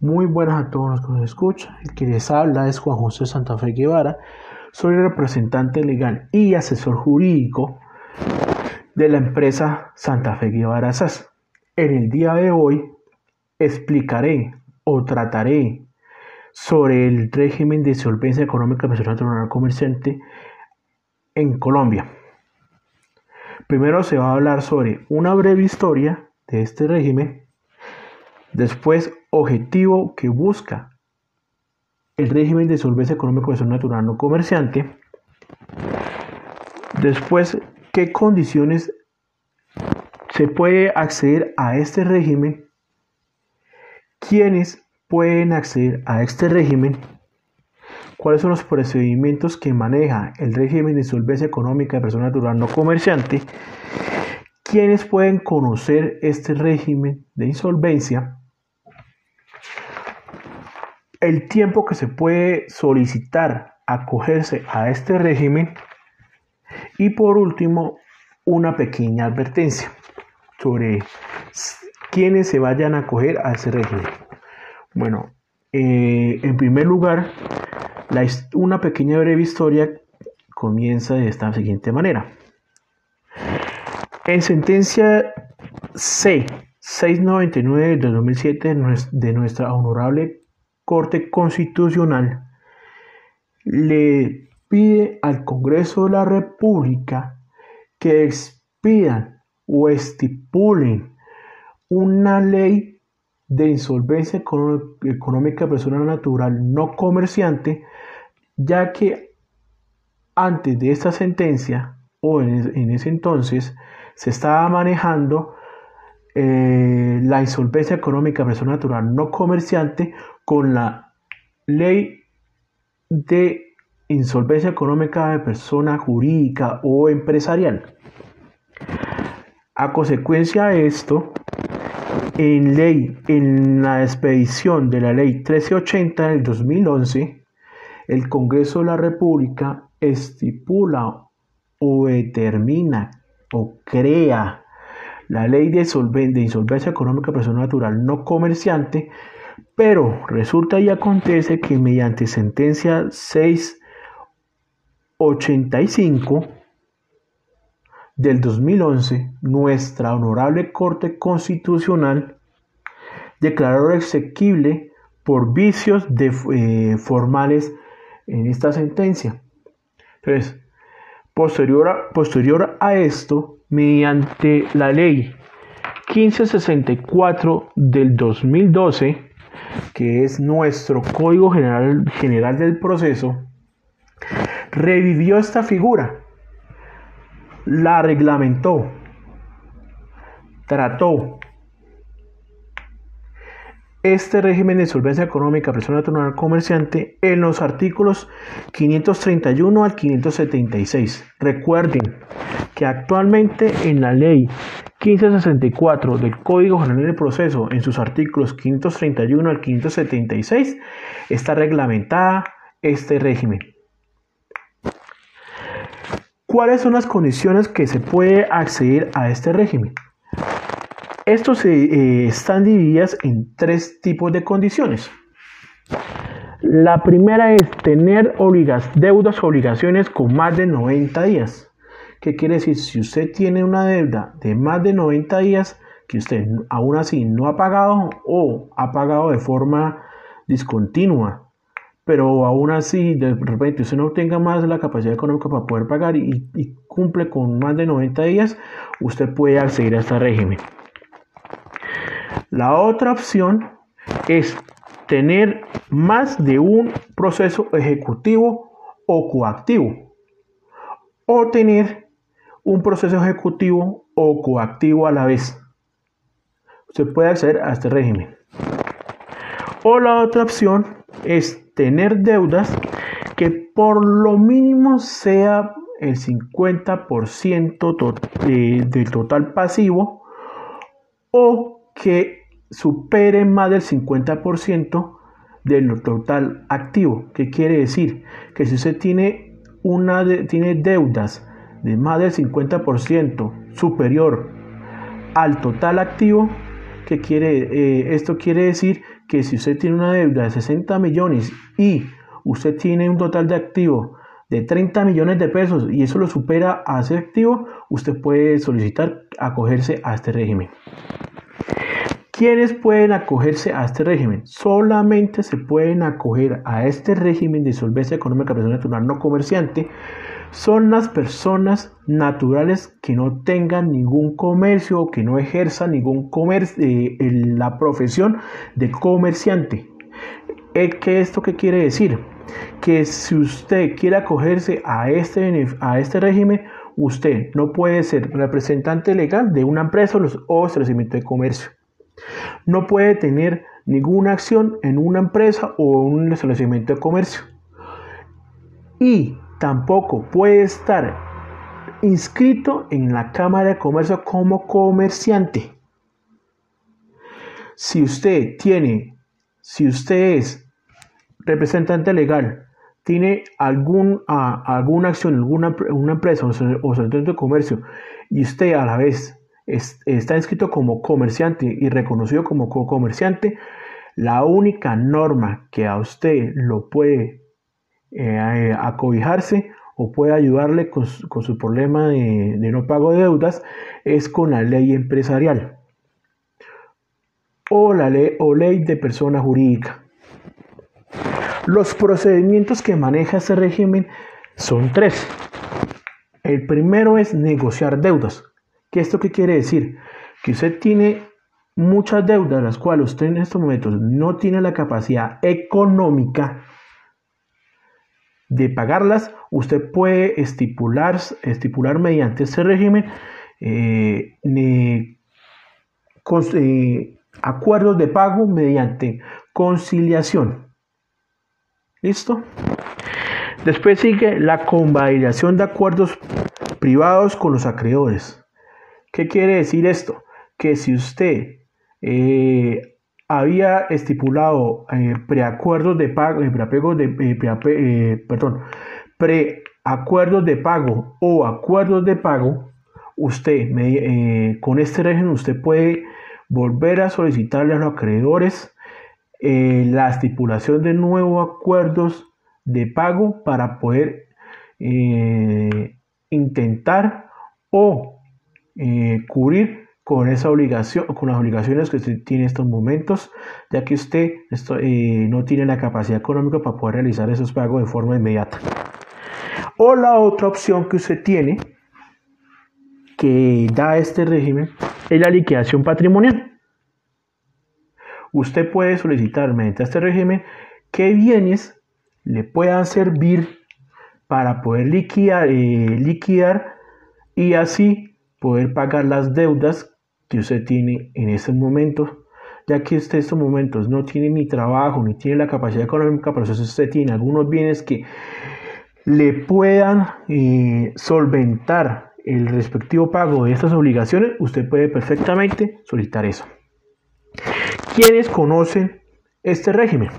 Muy buenas a todos los que nos escuchan. El que les habla es Juan José Santa Fe Guevara. Soy representante legal y asesor jurídico de la empresa Santa Fe Guevara SAS. En el día de hoy explicaré o trataré sobre el régimen de solvencia económica personal natural comerciante en Colombia. Primero se va a hablar sobre una breve historia de este régimen, después objetivo que busca el régimen de solvencia económica personal natural no comerciante, después qué condiciones se puede acceder a este régimen, quiénes pueden acceder a este régimen, cuáles son los procedimientos que maneja el régimen de solvencia económica de persona natural no comerciante, quiénes pueden conocer este régimen de insolvencia, el tiempo que se puede solicitar acogerse a este régimen y por último una pequeña advertencia sobre quiénes se vayan a acoger a ese régimen. Bueno, eh, en primer lugar, una pequeña breve historia comienza de esta siguiente manera. En sentencia C 699 de 2007 de nuestra honorable Corte Constitucional, le pide al Congreso de la República que expidan o estipulen una ley de insolvencia económica personal natural no comerciante, ya que antes de esta sentencia o en, ese entonces se estaba manejando eh, la insolvencia económica persona natural no comerciante con la ley de insolvencia económica de persona jurídica o empresarial. A consecuencia de esto, en ley, en la expedición de la ley 1380 del 2011, el Congreso de la República estipula o determina o crea la ley de, insolvencia económica persona natural no comerciante, pero resulta y acontece que mediante sentencia 685 del 2011, nuestra honorable Corte Constitucional declaró exequible por vicios de, eh, formales en esta sentencia. Entonces, posterior a, posterior a esto, mediante la ley 1564 del 2012, que es nuestro Código General, General del Proceso, revivió esta figura la reglamentó, trató este régimen de solvencia económica persona natural comerciante en los artículos 531 al 576. Recuerden que actualmente en la ley 1564 del Código General del Proceso, en sus artículos 531 al 576, está reglamentada este régimen. ¿Cuáles son las condiciones que se puede acceder a este régimen? Estos eh, están divididas en tres tipos de condiciones. La primera es tener deudas o obligaciones con más de 90 días. ¿Qué quiere decir? Si usted tiene una deuda de más de 90 días que usted aún así no ha pagado o ha pagado de forma discontinua pero aún así de repente usted no tenga más la capacidad económica para poder pagar y, cumple con más de 90 días, usted puede acceder a este régimen. La otra opción es tener más de un proceso ejecutivo o coactivo o tener un proceso ejecutivo o coactivo a la vez. Usted puede acceder a este régimen. O la otra opción es tener deudas que por lo mínimo sea el 50% eh, del total pasivo o que supere más del 50% del total activo. ¿Qué quiere decir? Que si usted tiene, una tiene deudas de más del 50% superior al total activo, ¿qué quiere, eh, esto quiere decir que si usted tiene una deuda de 60 millones y usted tiene un total de activo de 30 millones de pesos y eso lo supera a ese activo, usted puede solicitar acogerse a este régimen. ¿Quiénes pueden acogerse a este régimen? Solamente se pueden acoger a este régimen de solvencia económica persona natural no comerciante son las personas naturales que no tengan ningún comercio o que no ejerzan ningún comercio, eh, la profesión de comerciante. ¿Qué ¿Esto qué quiere decir? Que si usted quiere acogerse a este, a este régimen, usted no puede ser representante legal de una empresa o establecimiento de comercio. No puede tener ninguna acción en una empresa o en un establecimiento de comercio. Y tampoco puede estar inscrito en la Cámara de Comercio como comerciante. Si usted tiene, si usted es representante legal, tiene algún, alguna acción en alguna una empresa o centro de comercio y usted a la vez está inscrito como comerciante y reconocido como comerciante, la única norma que a usted lo puede eh, acobijarse o puede ayudarle con, su problema de, no pago de deudas es con la ley empresarial o la ley, ley de persona jurídica. Los procedimientos que maneja este régimen son tres. El primero es negociar deudas. ¿Qué esto qué quiere decir? Que usted tiene muchas deudas, las cuales usted en estos momentos no tiene la capacidad económica de pagarlas, usted puede estipular, estipular mediante este régimen eh, eh, acuerdos de pago mediante conciliación. ¿Listo? Después sigue la convalidación de acuerdos privados con los acreedores. ¿Qué quiere decir esto? Que si usted eh, había estipulado eh, preacuerdos de pago, eh, de, perdón, preacuerdos de pago o acuerdos de pago, usted con este régimen usted puede volver a solicitarle a los acreedores la estipulación de nuevos acuerdos de pago para poder intentar o cubrir con esa obligación, con las obligaciones que usted tiene en estos momentos, ya que usted eh, no tiene la capacidad económica para poder realizar esos pagos de forma inmediata. O la otra opción que usted tiene, que da este régimen, es la liquidación patrimonial. Usted puede solicitar mediante este régimen qué bienes le puedan servir para poder liquidar, eh, liquidar y así poder pagar las deudas que usted tiene en ese momento, ya que usted en estos momentos no tiene ni trabajo, ni tiene la capacidad económica, pero si usted tiene algunos bienes que le puedan eh, solventar el respectivo pago de estas obligaciones, usted puede perfectamente solicitar eso. ¿Quiénes conocen este régimen?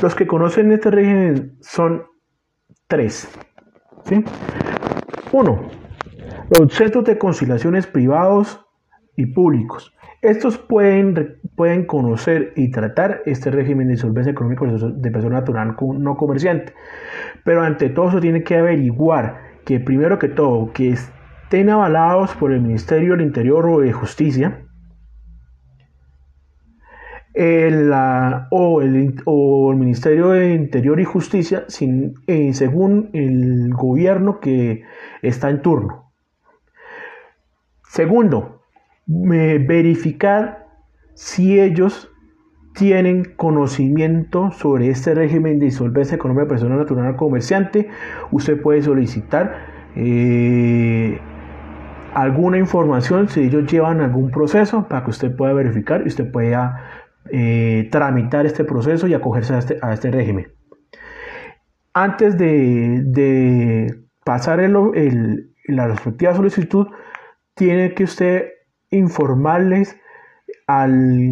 Los que conocen este régimen son tres. ¿sí? Uno, los centros de conciliaciones privados y públicos. Estos pueden, pueden conocer y tratar este régimen de insolvencia económica de persona natural no comerciante. Pero ante todo se tiene que averiguar que primero que todo, que estén avalados por el Ministerio del Interior o de Justicia, o, el, o, el, Ministerio de Interior y Justicia eh, según el gobierno que está en turno. Segundo, verificar si ellos tienen conocimiento sobre este régimen de insolvencia económica personal natural comerciante, usted puede solicitar eh, alguna información si ellos llevan algún proceso para que usted pueda verificar y usted pueda eh, tramitar este proceso y acogerse a este, a este régimen. Antes de, pasar la respectiva solicitud, tiene que usted informarles al,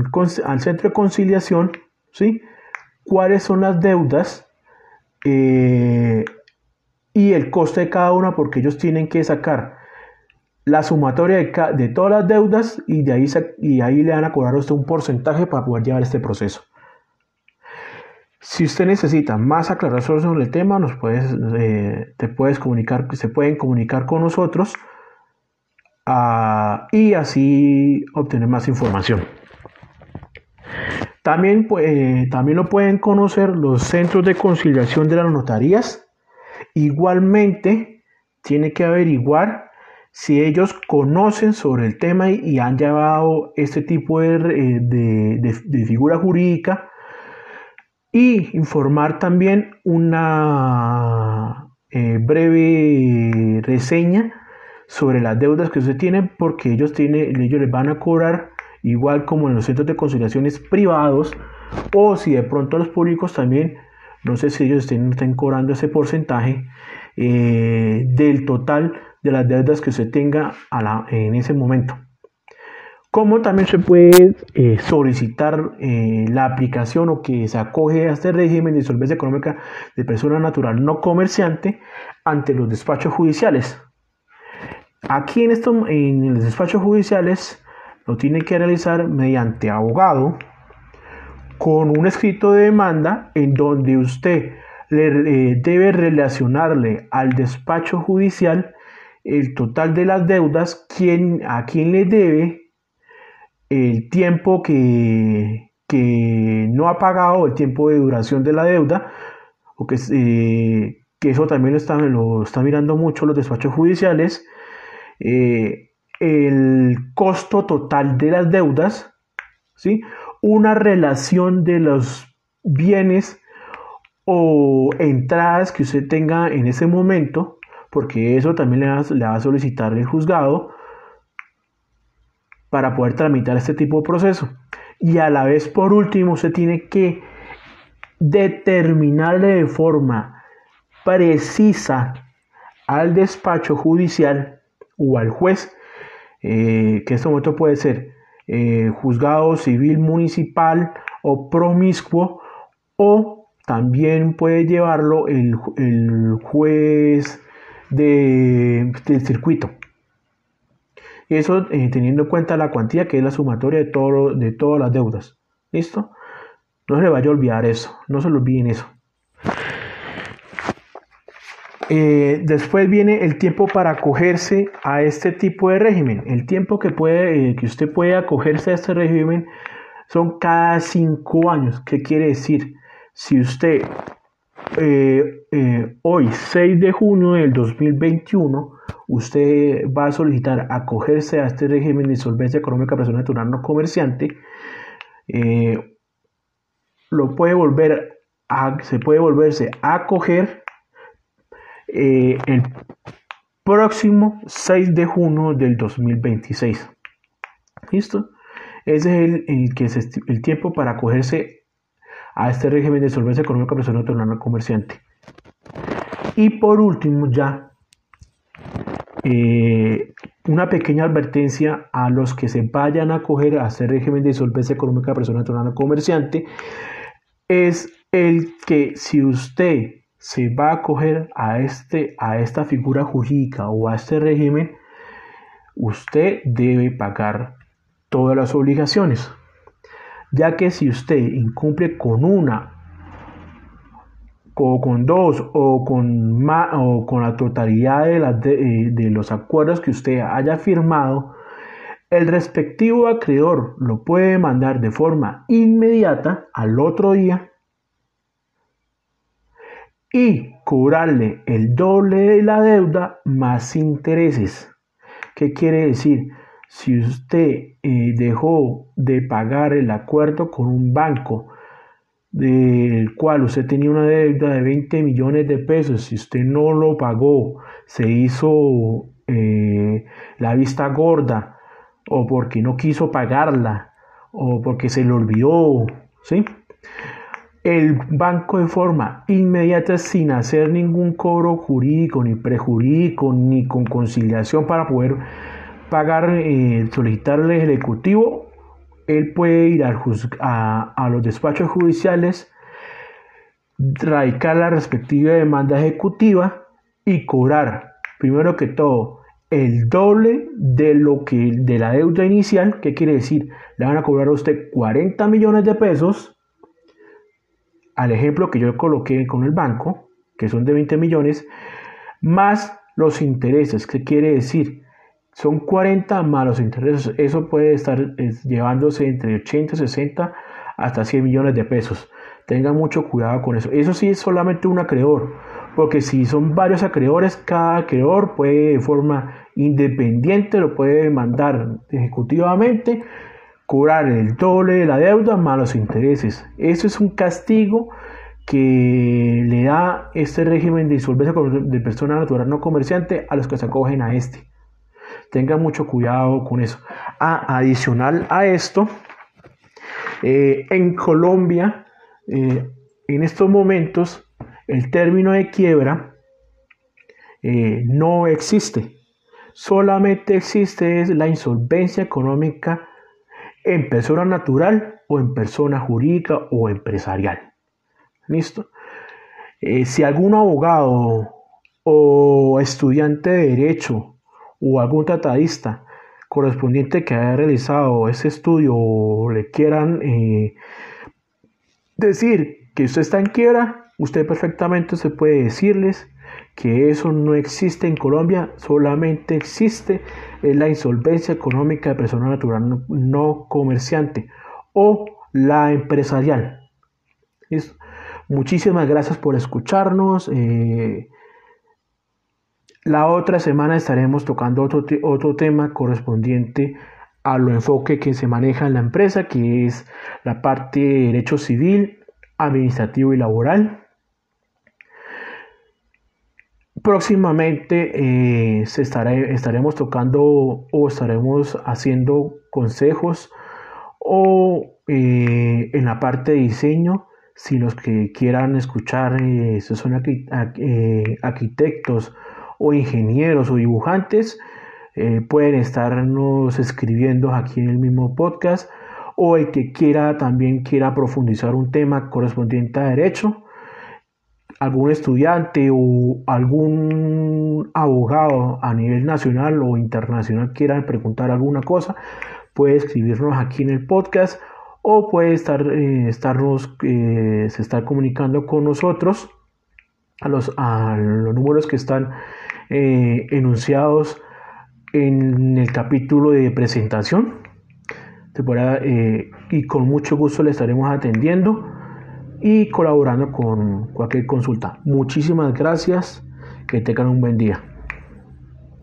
centro de conciliación, ¿sí? Cuáles son las deudas eh, y el coste de cada una, porque ellos tienen que sacar la sumatoria de, de todas las deudas y de ahí, y ahí le van a cobrar usted un porcentaje para poder llevar este proceso. Si usted necesita más aclaración sobre el tema, nos puedes, eh, te puedes comunicar, se pueden comunicar con nosotros ah, y así obtener más información. También, eh, también lo pueden conocer los centros de conciliación de las notarías. Igualmente, tiene que averiguar si ellos conocen sobre el tema y, han llevado este tipo de, de figura jurídica y informar también una eh, breve reseña sobre las deudas que usted tiene porque ellos, tienen, ellos les van a cobrar igual como en los centros de conciliaciones privados o si de pronto los públicos también, no sé si ellos estén, estén cobrando ese porcentaje eh, del total de las deudas que usted tenga en ese momento. Como también se puede eh, solicitar eh, la aplicación o que se acoge a este régimen de solvencia económica de persona natural no comerciante ante los despachos judiciales. Aquí en, esto, en los despachos judiciales lo tiene que realizar mediante abogado con un escrito de demanda en donde usted le, eh, debe relacionarle al despacho judicial el total de las deudas, a quién le debe el tiempo que, no ha pagado, el tiempo de duración de la deuda, o que, eh, que eso también lo están, lo mirando mucho los despachos judiciales, eh, el costo total de las deudas, ¿sí? una relación de los bienes o entradas que usted tenga en ese momento, porque eso también le le va a solicitar el juzgado, para poder tramitar este tipo de proceso. Y a la vez, por último, se tiene que determinarle de forma precisa al despacho judicial o al juez, eh, que en este momento puede ser eh, juzgado civil municipal o promiscuo, o también puede llevarlo el, juez del circuito. Eso eh, teniendo en cuenta la cuantía que es la sumatoria de, todo, de todas las deudas. ¿Listo? No se le vaya a olvidar eso. No se lo olviden eso. Eh, después viene el tiempo para acogerse a este tipo de régimen. El tiempo que, puede, eh, que usted puede acogerse a este régimen son cada cinco años. ¿Qué quiere decir? Si usted hoy, 6 de junio del 2021, usted va a solicitar acogerse a este régimen de solvencia económica persona natural no comerciante, eh, lo puede volver se puede volverse a acoger eh, el próximo 6 de junio del 2026. ¿Listo? Ese es el, que es el tiempo para acogerse a este régimen de solvencia económica persona natural no comerciante. Y por último, ya eh, una pequeña advertencia a los que se vayan a acoger a este régimen de solvencia económica de persona natural comerciante es el que si usted se va a acoger a, este, a esta figura jurídica o a este régimen, usted debe pagar todas las obligaciones, ya que si usted incumple con una o con dos o con, o con la totalidad eh, de los acuerdos que usted haya firmado, el respectivo acreedor lo puede mandar de forma inmediata al otro día y cobrarle el doble de la deuda más intereses. ¿Qué quiere decir? Si usted eh, dejó de pagar el acuerdo con un banco del cual usted tenía una deuda de 20 millones de pesos, si usted no lo pagó, se hizo eh, la vista gorda, o porque no quiso pagarla, o porque se le olvidó, ¿sí? El banco de forma inmediata, sin hacer ningún cobro jurídico, ni prejurídico, ni con conciliación para poder pagar, eh, solicitarle al ejecutivo, él puede ir a, los despachos judiciales, radicar la respectiva demanda ejecutiva y cobrar, primero que todo, el doble de lo que de la deuda inicial, ¿qué quiere decir? Le van a cobrar a usted 40 millones de pesos al ejemplo que yo coloqué con el banco, que son de 20 millones, más los intereses. ¿Qué quiere decir? Son 40 más los intereses. Eso puede estar llevándose entre 80, 60 hasta 100 millones de pesos. Tengan mucho cuidado con eso. Eso sí es solamente un acreedor. Porque si son varios acreedores, cada acreedor puede de forma independiente, lo puede demandar ejecutivamente, cobrar el doble de la deuda más los intereses. Eso es un castigo que le da este régimen de insolvencia de persona natural no comerciante a los que se acogen a este. Tengan mucho cuidado con eso. Adicional a esto, eh, en Colombia, eh, en estos momentos, el término de quiebra eh, no existe. Solamente existe la insolvencia económica en persona natural o en persona jurídica o empresarial. ¿Listo? Eh, si algún abogado o estudiante de derecho o algún tratadista correspondiente que haya realizado ese estudio o le quieran eh, decir que usted está en quiebra, usted perfectamente se puede decirles que eso no existe en Colombia, solamente existe la insolvencia económica de persona natural no, comerciante o la empresarial. Muchísimas gracias por escucharnos. Eh, la otra semana estaremos tocando otro, otro tema correspondiente a lo enfoque que se maneja en la empresa, que es la parte de derecho civil, administrativo y laboral. Próximamente eh, se estaremos tocando o estaremos haciendo consejos o eh, en la parte de diseño, si los que quieran escuchar eh, son arquitectos o ingenieros o dibujantes, pueden estarnos escribiendo aquí en el mismo podcast o el que quiera también quiera profundizar un tema correspondiente a derecho algún estudiante o algún abogado a nivel nacional o internacional quiera preguntar alguna cosa, puede escribirnos aquí en el podcast o puede estar, eh, estarnos, eh, se está comunicando con nosotros a los, a los números que están eh, enunciados en el capítulo de presentación. y con mucho gusto le estaremos atendiendo y colaborando con cualquier consulta. Muchísimas gracias, que tengan un buen día.